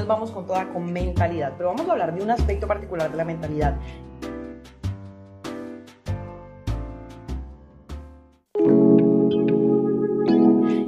Nos vamos con toda con mentalidad, pero vamos a hablar de un aspecto particular de la mentalidad.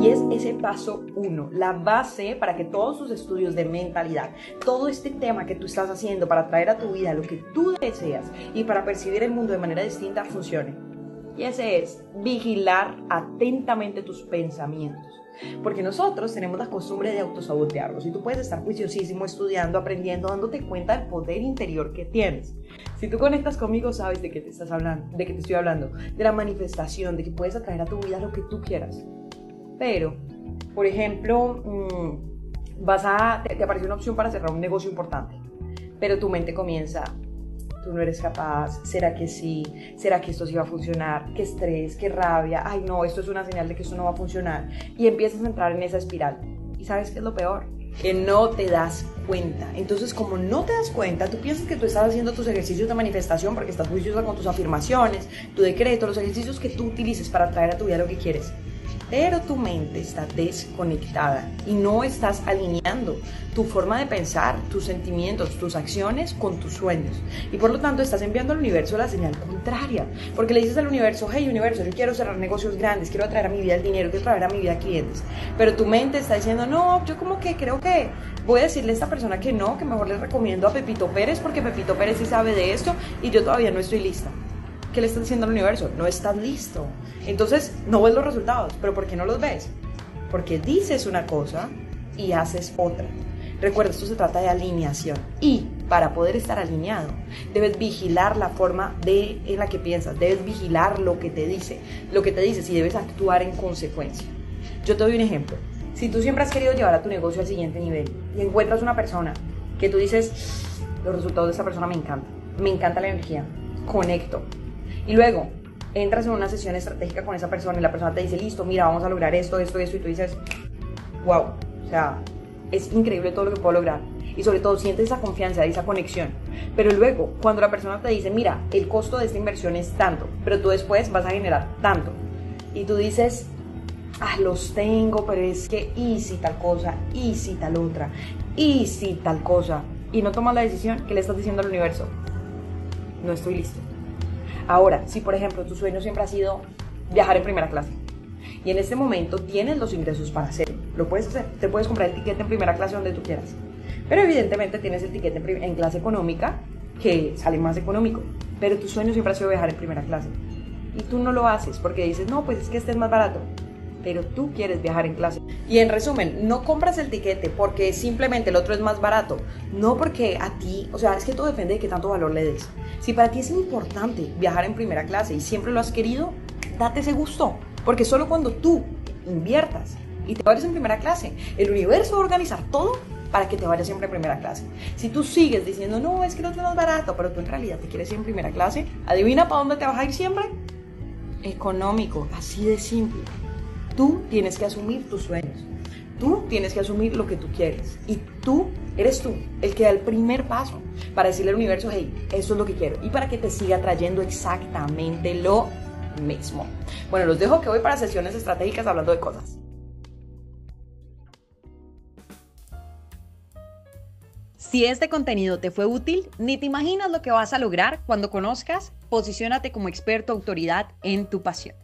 Y es ese paso uno, la base para que todos tus estudios de mentalidad, todo este tema que tú estás haciendo para traer a tu vida lo que tú deseas y para percibir el mundo de manera distinta funcione. Y ese es vigilar atentamente tus pensamientos. Porque nosotros tenemos la costumbre de autosabotearlos y tú puedes estar juiciosísimo estudiando, aprendiendo, dándote cuenta del poder interior que tienes. Si tú conectas conmigo, sabes de qué te estás hablando, de qué te estoy hablando, de la manifestación, de que puedes atraer a tu vida lo que tú quieras. Pero, por ejemplo, mm, vas a, te aparece una opción para cerrar un negocio importante, pero tu mente comienza, tú no eres capaz, ¿será que sí? ¿Será que esto sí va a funcionar? ¿Qué estrés? ¿Qué rabia? Ay, no, esto es una señal de que esto no va a funcionar. Y empiezas a entrar en esa espiral. ¿Y sabes qué es lo peor? Que no te das cuenta. Entonces, como no te das cuenta, tú piensas que tú estás haciendo tus ejercicios de manifestación porque estás juiciosa con tus afirmaciones, tu decreto, los ejercicios que tú utilices para traer a tu vida lo que quieres pero tu mente está desconectada y no estás alineando tu forma de pensar, tus sentimientos, tus acciones con tus sueños. Y por lo tanto estás enviando al universo la señal contraria, porque le dices al universo, hey universo, yo quiero cerrar negocios grandes, quiero atraer a mi vida el dinero, quiero traer a mi vida clientes. Pero tu mente está diciendo, no, yo como que creo que voy a decirle a esta persona que no, que mejor le recomiendo a Pepito Pérez porque Pepito Pérez sí sabe de esto y yo todavía no estoy lista. ¿Qué le estás diciendo al universo? No estás listo. Entonces, no ves los resultados. ¿Pero por qué no los ves? Porque dices una cosa y haces otra. Recuerda, esto se trata de alineación. Y para poder estar alineado, debes vigilar la forma de, en la que piensas, debes vigilar lo que te dice, lo que te dices y debes actuar en consecuencia. Yo te doy un ejemplo. Si tú siempre has querido llevar a tu negocio al siguiente nivel y encuentras una persona que tú dices, los resultados de esta persona me encantan, me encanta la energía, conecto, y luego entras en una sesión estratégica con esa persona y la persona te dice, listo, mira, vamos a lograr esto, esto, esto, y tú dices, wow, o sea, es increíble todo lo que puedo lograr. Y sobre todo sientes esa confianza, esa conexión. Pero luego, cuando la persona te dice, mira, el costo de esta inversión es tanto, pero tú después vas a generar tanto. Y tú dices, ah, los tengo, pero es que, y si tal cosa, y si tal otra, y si tal cosa. Y no tomas la decisión, que le estás diciendo al universo? No estoy listo. Ahora, si por ejemplo tu sueño siempre ha sido viajar en primera clase y en este momento tienes los ingresos para hacerlo, lo puedes hacer, te puedes comprar el tiquete en primera clase donde tú quieras. Pero evidentemente tienes el tiquete en, clase económica que sale más económico, pero tu sueño siempre ha sido viajar en primera clase. Y tú no lo haces porque dices, no, pues es que este es más barato pero tú quieres viajar en clase. Y en resumen, no compras el tiquete porque simplemente el otro es más barato, no porque a ti, o sea, es que todo depende de qué tanto valor le des. Si para ti es importante viajar en primera clase y siempre lo has querido, date ese gusto, porque solo cuando tú inviertas y te vayas en primera clase, el universo va a organizar todo para que te vayas siempre en primera clase. Si tú sigues diciendo, no, es que otro es más barato, pero tú en realidad te quieres ir en primera clase, adivina para dónde te vas a ir siempre. Económico, así de simple. Tú tienes que asumir tus sueños. Tú tienes que asumir lo que tú quieres. Y tú eres tú el que da el primer paso para decirle al universo, hey, eso es lo que quiero. Y para que te siga trayendo exactamente lo mismo. Bueno, los dejo que voy para sesiones estratégicas hablando de cosas. Si este contenido te fue útil, ni te imaginas lo que vas a lograr cuando conozcas, posiciónate como experto autoridad en tu pasión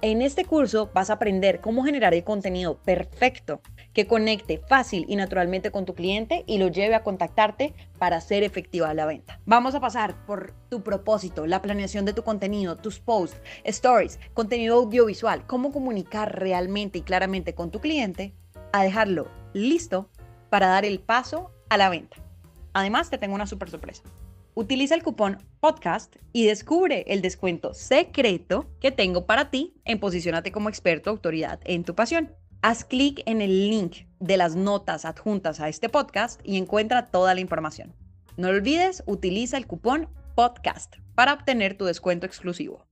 En este curso vas a aprender cómo generar el contenido perfecto que conecte fácil y naturalmente con tu cliente y lo lleve a contactarte para hacer efectiva la venta. Vamos a pasar por tu propósito, la planeación de tu contenido, tus posts, stories, contenido audiovisual, cómo comunicar realmente y claramente con tu cliente, a dejarlo listo para dar el paso a la venta. Además, te tengo una super sorpresa. Utiliza el cupón podcast y descubre el descuento secreto que tengo para ti en Posicionate como experto autoridad en tu pasión. Haz clic en el link de las notas adjuntas a este podcast y encuentra toda la información. No olvides, utiliza el cupón podcast para obtener tu descuento exclusivo.